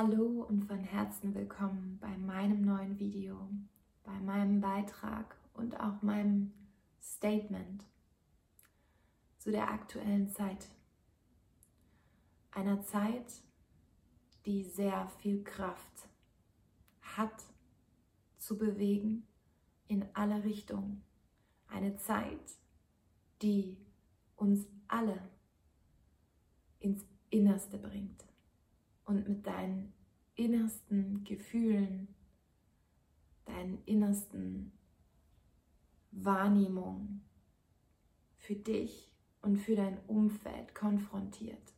Hallo und von Herzen willkommen bei meinem neuen Video, bei meinem Beitrag und auch meinem Statement zu der aktuellen Zeit. Einer Zeit, die sehr viel Kraft hat zu bewegen in alle Richtungen. Eine Zeit, die uns alle ins Innerste bringt und mit deinen innersten Gefühlen, deinen innersten Wahrnehmungen für dich und für dein Umfeld konfrontiert.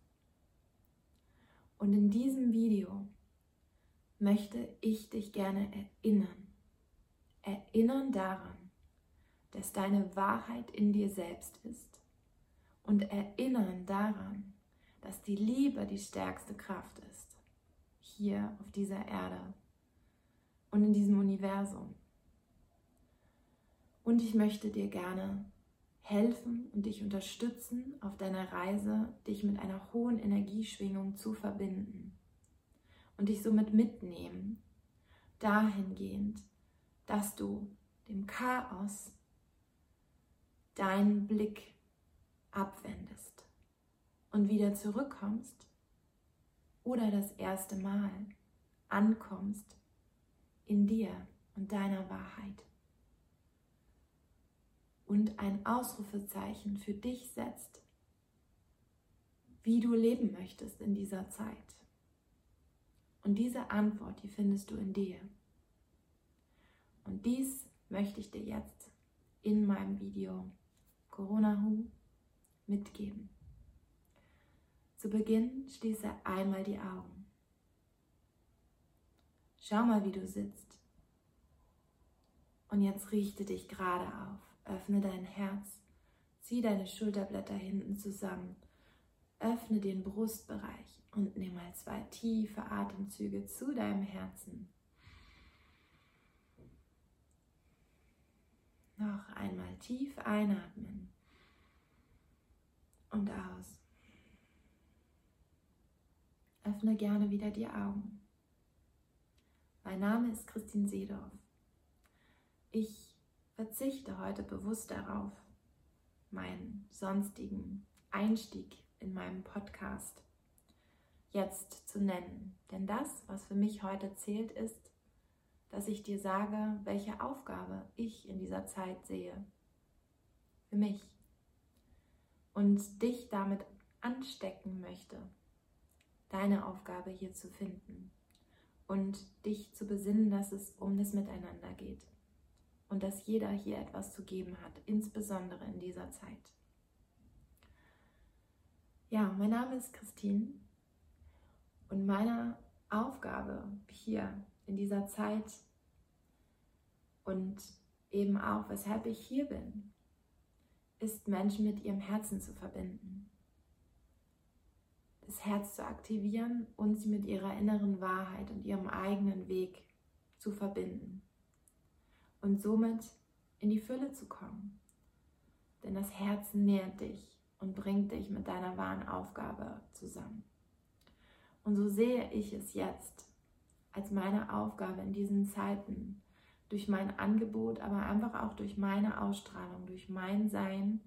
Und in diesem Video möchte ich dich gerne erinnern. Erinnern daran, dass deine Wahrheit in dir selbst ist. Und erinnern daran, dass die Liebe die stärkste Kraft ist. Hier auf dieser Erde und in diesem Universum. Und ich möchte dir gerne helfen und dich unterstützen auf deiner Reise, dich mit einer hohen Energieschwingung zu verbinden und dich somit mitnehmen, dahingehend, dass du dem Chaos deinen Blick abwendest und wieder zurückkommst oder das erste Mal ankommst in dir und deiner Wahrheit und ein Ausrufezeichen für dich setzt, wie du leben möchtest in dieser Zeit. Und diese Antwort, die findest du in dir. Und dies möchte ich dir jetzt in meinem Video Corona Who mitgeben. Zu Beginn schließe einmal die Augen. Schau mal, wie du sitzt. Und jetzt richte dich gerade auf. Öffne dein Herz. Zieh deine Schulterblätter hinten zusammen. Öffne den Brustbereich und nimm mal zwei tiefe Atemzüge zu deinem Herzen. Noch einmal tief einatmen und aus. Öffne gerne wieder die Augen. Mein Name ist Christine Seedorf. Ich verzichte heute bewusst darauf, meinen sonstigen Einstieg in meinem Podcast jetzt zu nennen. Denn das, was für mich heute zählt, ist, dass ich dir sage, welche Aufgabe ich in dieser Zeit sehe. Für mich. Und dich damit anstecken möchte, deine Aufgabe hier zu finden. Und dich zu besinnen, dass es um das Miteinander geht. Und dass jeder hier etwas zu geben hat, insbesondere in dieser Zeit. Ja, mein Name ist Christine und meine Aufgabe hier in dieser Zeit und eben auch, weshalb ich hier bin, ist Menschen mit ihrem Herzen zu verbinden. Das Herz zu aktivieren und sie mit ihrer inneren Wahrheit und ihrem eigenen Weg zu verbinden. Und somit in die Fülle zu kommen. Denn das Herz nährt dich und bringt dich mit deiner wahren Aufgabe zusammen. Und so sehe ich es jetzt als meine Aufgabe in diesen Zeiten, durch mein Angebot, aber einfach auch durch meine Ausstrahlung, durch mein Sein,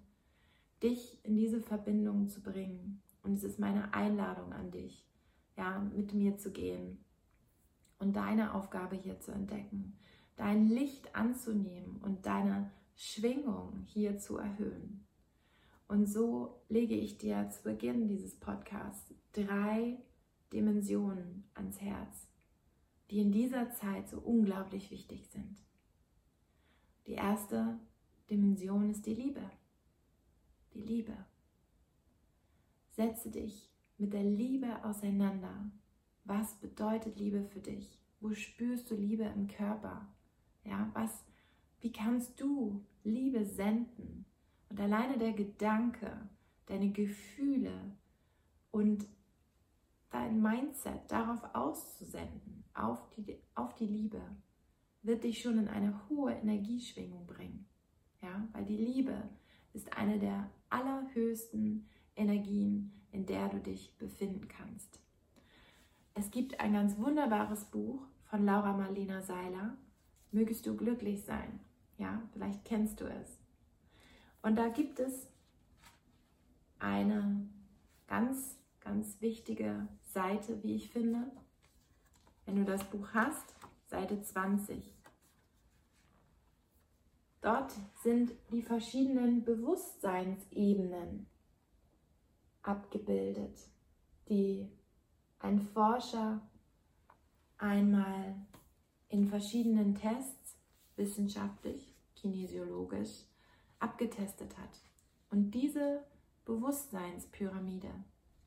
dich in diese Verbindung zu bringen. Und es ist meine Einladung an dich, ja, mit mir zu gehen und deine Aufgabe hier zu entdecken, dein Licht anzunehmen und deine Schwingung hier zu erhöhen. Und so lege ich dir zu Beginn dieses Podcasts drei Dimensionen ans Herz, die in dieser Zeit so unglaublich wichtig sind. Die erste Dimension ist die Liebe. Die Liebe. Setze dich mit der Liebe auseinander. Was bedeutet Liebe für dich? Wo spürst du Liebe im Körper? Ja, was, wie kannst du Liebe senden? Und alleine der Gedanke, deine Gefühle und dein Mindset darauf auszusenden, auf die, auf die Liebe, wird dich schon in eine hohe Energieschwingung bringen. Ja, weil die Liebe ist eine der allerhöchsten Energien, in der du dich befinden kannst. Es gibt ein ganz wunderbares Buch von Laura Marlena Seiler, Mögest du glücklich sein. Ja, vielleicht kennst du es. Und da gibt es eine ganz, ganz wichtige Seite, wie ich finde. Wenn du das Buch hast, Seite 20. Dort sind die verschiedenen Bewusstseinsebenen abgebildet, die ein Forscher einmal in verschiedenen Tests, wissenschaftlich, kinesiologisch, abgetestet hat. Und diese Bewusstseinspyramide,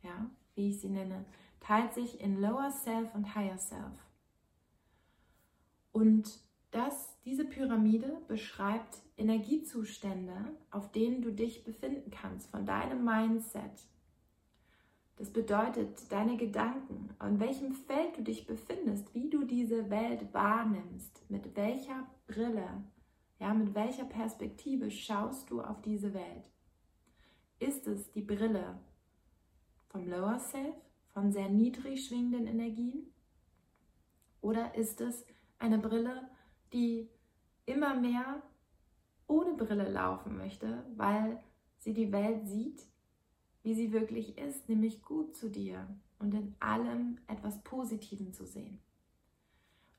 ja, wie ich sie nenne, teilt sich in Lower Self und Higher Self. Und das, diese Pyramide beschreibt Energiezustände, auf denen du dich befinden kannst, von deinem Mindset. Das bedeutet, deine Gedanken, an welchem Feld du dich befindest, wie du diese Welt wahrnimmst, mit welcher Brille, ja, mit welcher Perspektive schaust du auf diese Welt. Ist es die Brille vom Lower Self, von sehr niedrig schwingenden Energien? Oder ist es eine Brille, die immer mehr ohne Brille laufen möchte, weil sie die Welt sieht, wie sie wirklich ist, nämlich gut zu dir und in allem etwas Positiven zu sehen.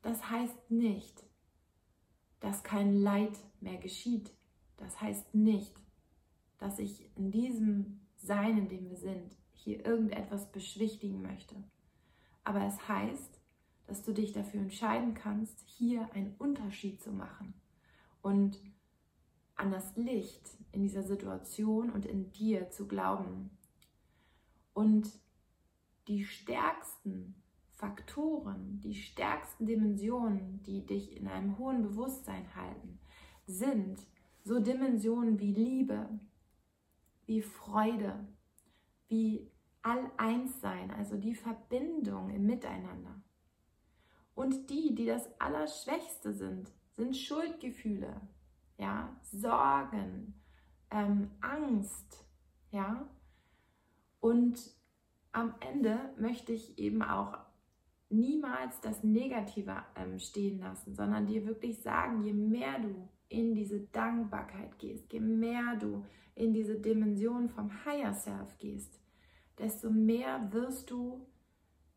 Das heißt nicht, dass kein Leid mehr geschieht. Das heißt nicht, dass ich in diesem Sein, in dem wir sind, hier irgendetwas beschwichtigen möchte. Aber es heißt, dass du dich dafür entscheiden kannst, hier einen Unterschied zu machen und an das Licht in dieser Situation und in dir zu glauben. Und die stärksten Faktoren, die stärksten Dimensionen, die dich in einem hohen Bewusstsein halten, sind so Dimensionen wie Liebe, wie Freude, wie All-Eins-Sein, also die Verbindung im Miteinander. Und die, die das Allerschwächste sind, sind Schuldgefühle, ja, Sorgen, ähm, Angst, ja. Und am Ende möchte ich eben auch niemals das Negative ähm, stehen lassen, sondern dir wirklich sagen, je mehr du in diese Dankbarkeit gehst, je mehr du in diese Dimension vom Higher Self gehst, desto mehr wirst du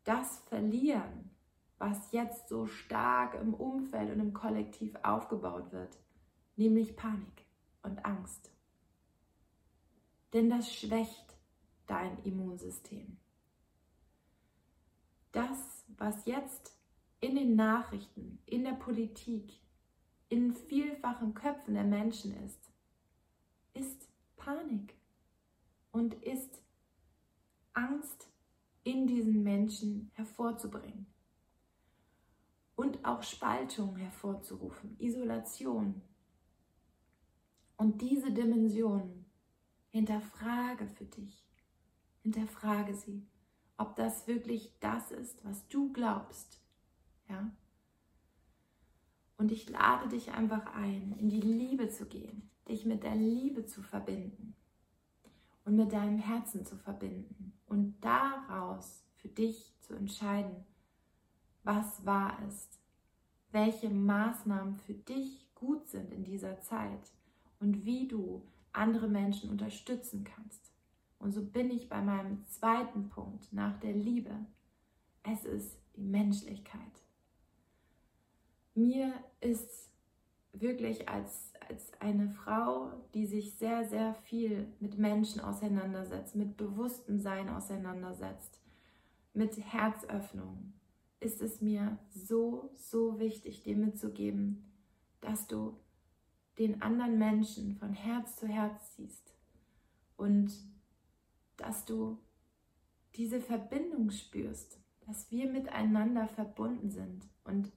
das verlieren, was jetzt so stark im Umfeld und im Kollektiv aufgebaut wird, nämlich Panik und Angst. Denn das schwächt dein Immunsystem. Das, was jetzt in den Nachrichten, in der Politik, in vielfachen Köpfen der Menschen ist, ist Panik und ist Angst in diesen Menschen hervorzubringen und auch Spaltung hervorzurufen, Isolation. Und diese Dimension hinterfrage für dich, hinterfrage sie, ob das wirklich das ist, was du glaubst. Ja? Und ich lade dich einfach ein, in die Liebe zu gehen, dich mit der Liebe zu verbinden und mit deinem Herzen zu verbinden und daraus für dich zu entscheiden, was wahr ist, welche Maßnahmen für dich gut sind in dieser Zeit und wie du andere Menschen unterstützen kannst. Und so bin ich bei meinem zweiten Punkt nach der Liebe. Es ist die Menschlichkeit. Mir ist wirklich als, als eine Frau, die sich sehr, sehr viel mit Menschen auseinandersetzt, mit bewusstem Sein auseinandersetzt, mit Herzöffnung, ist es mir so, so wichtig, dir mitzugeben, dass du den anderen Menschen von Herz zu Herz siehst und dass du diese Verbindung spürst, dass wir miteinander verbunden sind und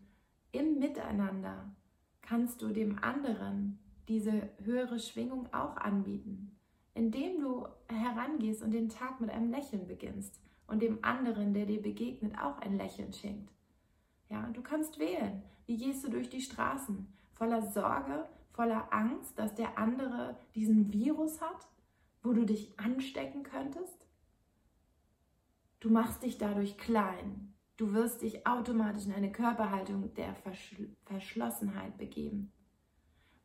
im Miteinander kannst du dem anderen diese höhere Schwingung auch anbieten, indem du herangehst und den Tag mit einem Lächeln beginnst und dem anderen, der dir begegnet, auch ein Lächeln schenkt. Ja, du kannst wählen. Wie gehst du durch die Straßen? Voller Sorge, voller Angst, dass der andere diesen Virus hat, wo du dich anstecken könntest? Du machst dich dadurch klein Du wirst dich automatisch in eine Körperhaltung der Verschl Verschlossenheit begeben.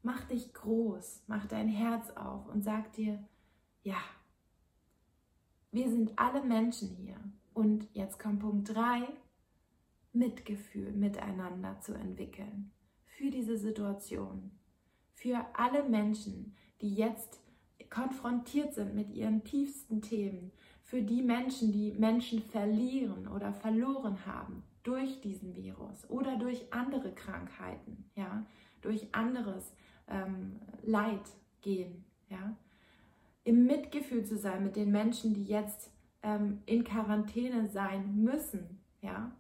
Mach dich groß, mach dein Herz auf und sag dir, ja, wir sind alle Menschen hier. Und jetzt kommt Punkt 3, Mitgefühl miteinander zu entwickeln für diese Situation. Für alle Menschen, die jetzt konfrontiert sind mit ihren tiefsten Themen, für die Menschen, die Menschen verlieren oder verloren haben durch diesen Virus oder durch andere Krankheiten, ja, durch anderes ähm, Leid gehen, ja, im Mitgefühl zu sein mit den Menschen, die jetzt ähm, in Quarantäne sein müssen, ja,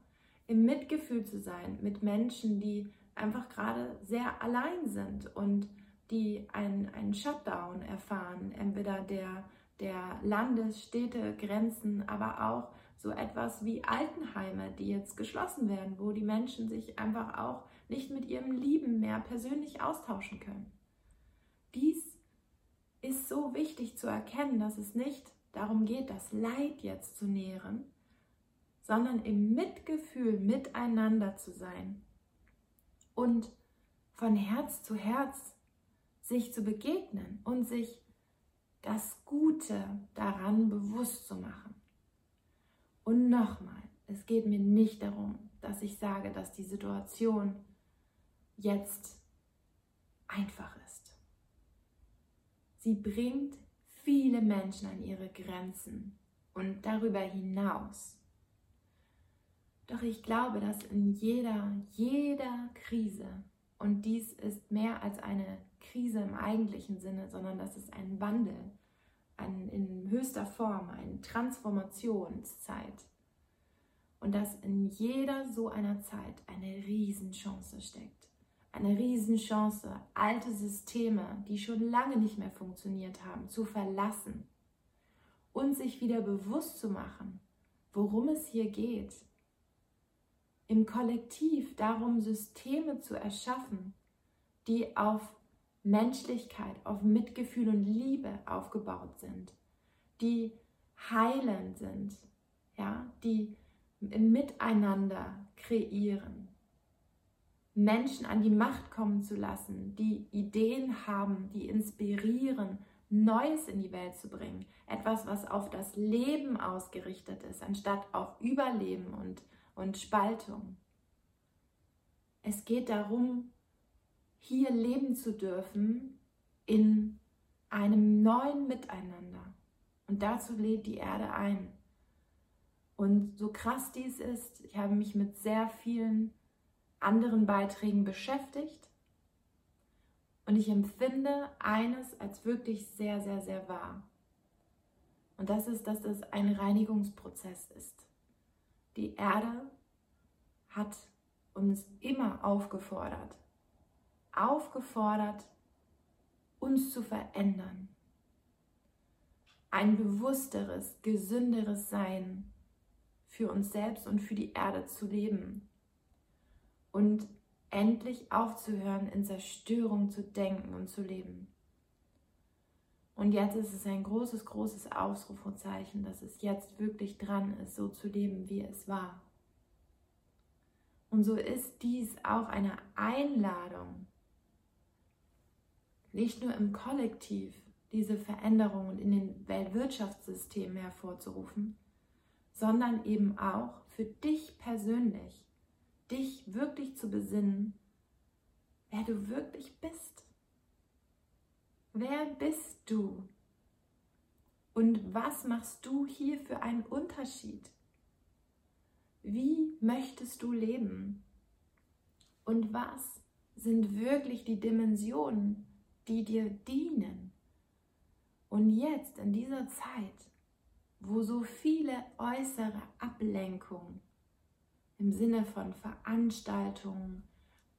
im Mitgefühl zu sein mit Menschen, die einfach gerade sehr allein sind und die einen Shutdown erfahren, entweder der der Landes-, Städte, Grenzen, aber auch so etwas wie Altenheime, die jetzt geschlossen werden, wo die Menschen sich einfach auch nicht mit ihrem Lieben mehr persönlich austauschen können. Dies ist so wichtig zu erkennen, dass es nicht darum geht, das Leid jetzt zu nähren, sondern im Mitgefühl miteinander zu sein und von Herz zu Herz sich zu begegnen und sich das Gute daran bewusst zu machen. Und nochmal, es geht mir nicht darum, dass ich sage, dass die Situation jetzt einfach ist. Sie bringt viele Menschen an ihre Grenzen und darüber hinaus. Doch ich glaube, dass in jeder, jeder Krise, und dies ist mehr als eine Krise im eigentlichen Sinne, sondern das ist ein Wandel ein, in höchster Form, eine Transformationszeit. Und dass in jeder so einer Zeit eine Riesenchance steckt. Eine Riesenchance, alte Systeme, die schon lange nicht mehr funktioniert haben, zu verlassen und sich wieder bewusst zu machen, worum es hier geht. Im Kollektiv darum, Systeme zu erschaffen, die auf Menschlichkeit, auf Mitgefühl und Liebe aufgebaut sind, die heilend sind, ja, die im Miteinander kreieren. Menschen an die Macht kommen zu lassen, die Ideen haben, die inspirieren, Neues in die Welt zu bringen. Etwas, was auf das Leben ausgerichtet ist, anstatt auf Überleben und, und Spaltung. Es geht darum, hier leben zu dürfen in einem neuen Miteinander. Und dazu lädt die Erde ein. Und so krass dies ist, ich habe mich mit sehr vielen anderen Beiträgen beschäftigt und ich empfinde eines als wirklich sehr, sehr, sehr wahr. Und das ist, dass es ein Reinigungsprozess ist. Die Erde hat uns immer aufgefordert, aufgefordert, uns zu verändern. Ein bewussteres, gesünderes Sein für uns selbst und für die Erde zu leben. Und endlich aufzuhören, in Zerstörung zu denken und zu leben. Und jetzt ist es ein großes, großes Ausrufezeichen, dass es jetzt wirklich dran ist, so zu leben, wie es war. Und so ist dies auch eine Einladung, nicht nur im Kollektiv diese Veränderungen in den Weltwirtschaftssystemen hervorzurufen, sondern eben auch für dich persönlich, dich wirklich zu besinnen, wer du wirklich bist. Wer bist du? Und was machst du hier für einen Unterschied? Wie möchtest du leben? Und was sind wirklich die Dimensionen, die dir dienen. Und jetzt in dieser Zeit, wo so viele äußere Ablenkungen im Sinne von Veranstaltungen,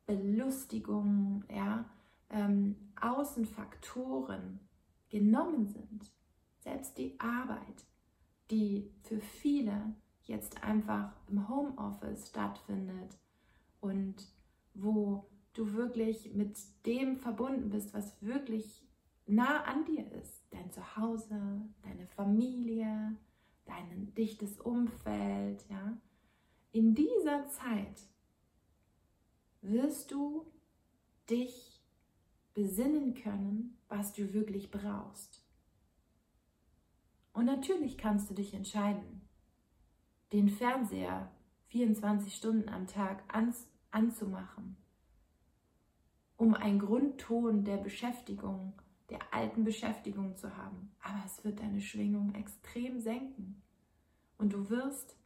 Belustigungen, ja, ähm, Außenfaktoren genommen sind, selbst die Arbeit, die für viele jetzt einfach im Homeoffice stattfindet und wo du wirklich mit dem verbunden bist, was wirklich nah an dir ist. Dein Zuhause, deine Familie, dein dichtes Umfeld, ja. in dieser Zeit wirst du dich besinnen können, was du wirklich brauchst. Und natürlich kannst du dich entscheiden, den Fernseher 24 Stunden am Tag anzumachen, um einen Grundton der Beschäftigung, der alten Beschäftigung zu haben. Aber es wird deine Schwingung extrem senken. Und du wirst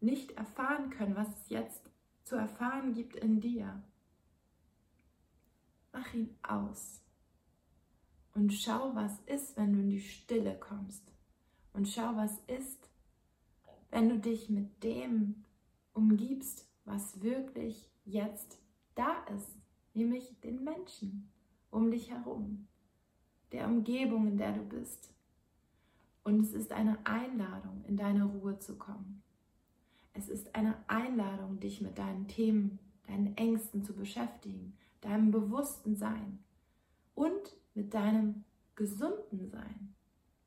nicht erfahren können, was es jetzt zu erfahren gibt in dir. Mach ihn aus und schau, was ist, wenn du in die Stille kommst. Und schau, was ist, wenn du dich mit dem umgibst, was wirklich jetzt da ist, nämlich den Menschen um dich herum, der Umgebung, in der du bist. Und es ist eine Einladung, in deine Ruhe zu kommen. Es ist eine Einladung, dich mit deinen Themen, deinen Ängsten zu beschäftigen, deinem bewussten Sein und mit deinem gesunden Sein.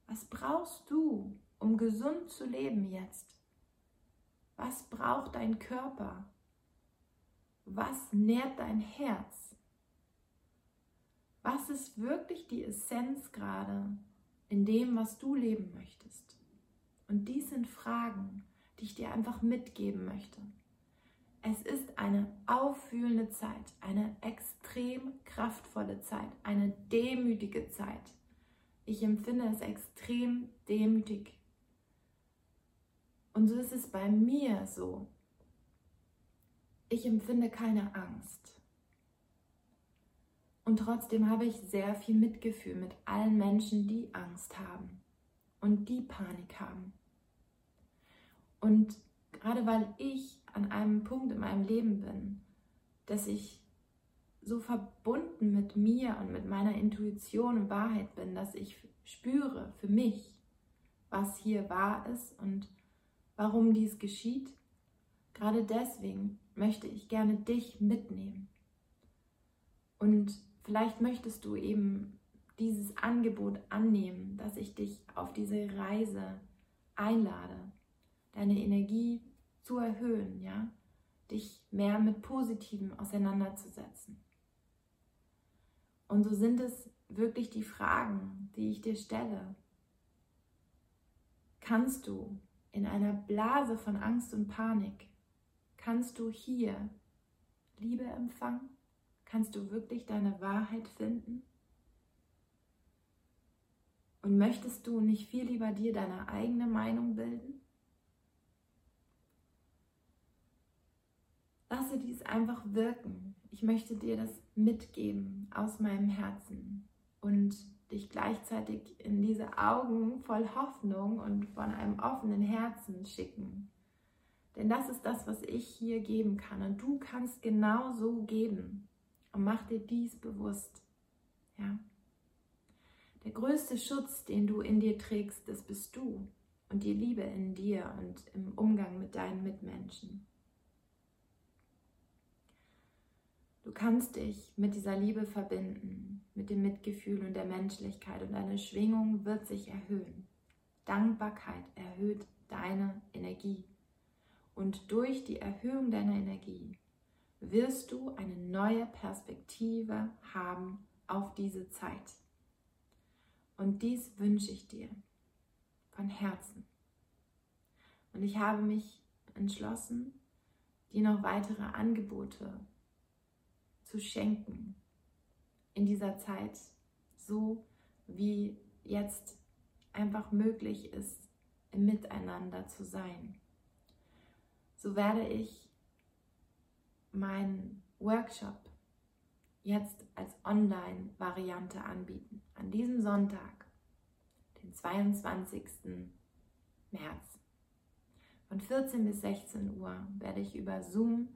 Was brauchst du, um gesund zu leben jetzt? Was braucht dein Körper? Was nährt dein Herz? Was ist wirklich die Essenz gerade in dem, was du leben möchtest? Und dies sind Fragen, die ich dir einfach mitgeben möchte. Es ist eine auffühlende Zeit, eine extrem kraftvolle Zeit, eine demütige Zeit. Ich empfinde es extrem demütig. Und so ist es bei mir so. Ich empfinde keine Angst. Und trotzdem habe ich sehr viel Mitgefühl mit allen Menschen, die Angst haben und die Panik haben. Und gerade weil ich an einem Punkt in meinem Leben bin, dass ich so verbunden mit mir und mit meiner Intuition und Wahrheit bin, dass ich spüre für mich, was hier wahr ist und warum dies geschieht. Gerade deswegen möchte ich gerne dich mitnehmen. Und vielleicht möchtest du eben dieses Angebot annehmen, dass ich dich auf diese Reise einlade, deine Energie zu erhöhen, ja, dich mehr mit Positivem auseinanderzusetzen. Und so sind es wirklich die Fragen, die ich dir stelle. Kannst du in einer Blase von Angst und Panik, kannst du hier Liebe empfangen? Kannst du wirklich deine Wahrheit finden? Und möchtest du nicht viel lieber dir deine eigene Meinung bilden? Lasse dies einfach wirken. Ich möchte dir das mitgeben aus meinem Herzen und dich gleichzeitig in diese Augen voll Hoffnung und von einem offenen Herzen schicken. Denn das ist das, was ich hier geben kann. Und du kannst genau so geben. Und mach dir dies bewusst. Ja. Der größte Schutz, den du in dir trägst, das bist du und die Liebe in dir und im Umgang mit deinen Mitmenschen. Du kannst dich mit dieser Liebe verbinden, mit dem Mitgefühl und der Menschlichkeit und deine Schwingung wird sich erhöhen. Dankbarkeit erhöht deine Energie. Und durch die Erhöhung deiner Energie wirst du eine neue Perspektive haben auf diese Zeit. Und dies wünsche ich dir von Herzen. Und ich habe mich entschlossen, dir noch weitere Angebote zu schenken in dieser Zeit, so wie jetzt einfach möglich ist, im Miteinander zu sein. So werde ich meinen Workshop jetzt als Online-Variante anbieten. An diesem Sonntag, den 22. März. Von 14 bis 16 Uhr werde ich über Zoom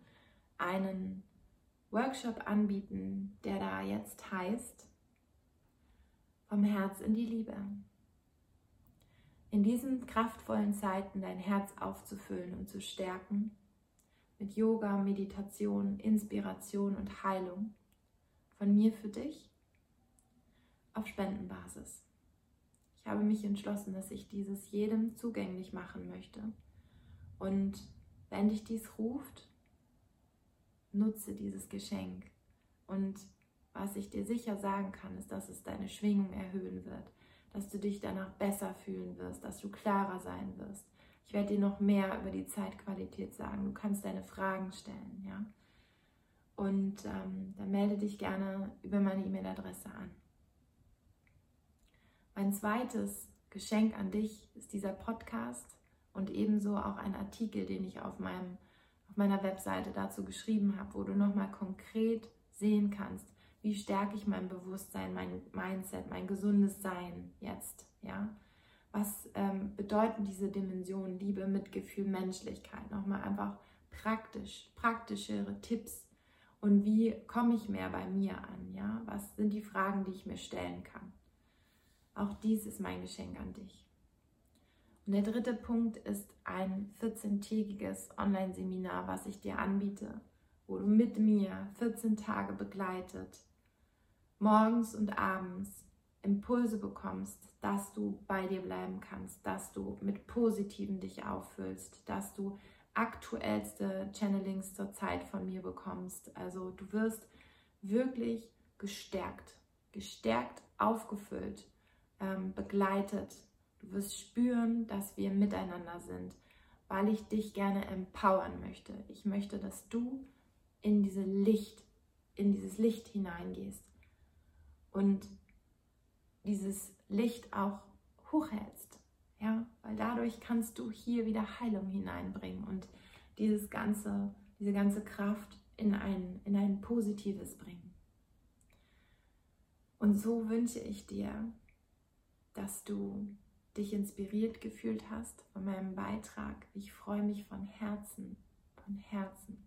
einen Workshop anbieten, der da jetzt heißt, vom Herz in die Liebe. In diesen kraftvollen Zeiten dein Herz aufzufüllen und zu stärken mit Yoga, Meditation, Inspiration und Heilung von mir für dich auf Spendenbasis. Ich habe mich entschlossen, dass ich dieses jedem zugänglich machen möchte. Und wenn dich dies ruft, nutze dieses Geschenk. Und was ich dir sicher sagen kann, ist, dass es deine Schwingung erhöhen wird, dass du dich danach besser fühlen wirst, dass du klarer sein wirst. Ich werde dir noch mehr über die Zeitqualität sagen. Du kannst deine Fragen stellen, ja. Und ähm, dann melde dich gerne über meine E-Mail-Adresse an. Mein zweites Geschenk an dich ist dieser Podcast und ebenso auch ein Artikel, den ich auf, meinem, meiner Webseite dazu geschrieben habe, wo du nochmal konkret sehen kannst, wie stärke ich mein Bewusstsein, mein Mindset, mein gesundes Sein jetzt, ja. Was ähm, bedeuten diese Dimensionen Liebe, Mitgefühl, Menschlichkeit? Nochmal einfach praktisch, praktischere Tipps. Und wie komme ich mehr bei mir an? Ja? Was sind die Fragen, die ich mir stellen kann? Auch dies ist mein Geschenk an dich. Und der dritte Punkt ist ein 14-tägiges Online-Seminar, was ich dir anbiete, wo du mit mir 14 Tage begleitet, morgens und abends Impulse bekommst, dass du bei dir bleiben kannst, dass du mit Positiven dich auffüllst, dass du aktuellste Channelings zur Zeit von mir bekommst. Also du wirst wirklich gestärkt, gestärkt, aufgefüllt, ähm, begleitet. Du wirst spüren, dass wir miteinander sind, weil ich dich gerne empowern möchte. Ich möchte, dass du in diese Licht, in dieses Licht hineingehst und dieses Licht auch hochhältst. Ja, weil dadurch kannst du hier wieder Heilung hineinbringen und dieses ganze, diese ganze Kraft in ein, in ein Positives bringen. Und so wünsche ich dir, dass du dich inspiriert gefühlt hast von meinem Beitrag. Ich freue mich von Herzen, von Herzen,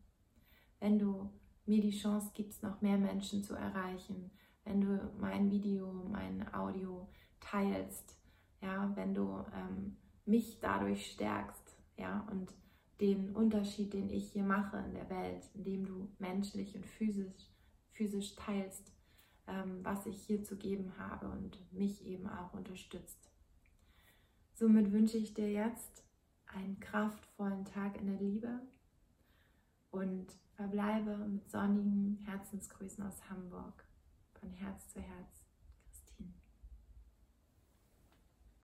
wenn du mir die Chance gibst, noch mehr Menschen zu erreichen, wenn du mein Video, mein Audio teilst, ja, wenn du ähm, mich dadurch stärkst, ja, und den Unterschied, den ich hier mache in der Welt, indem du menschlich und physisch, physisch teilst, ähm, was ich hier zu geben habe und mich eben auch unterstützt. Somit wünsche ich dir jetzt einen kraftvollen Tag in der Liebe und verbleibe mit sonnigen Herzensgrüßen aus Hamburg von Herz zu Herz.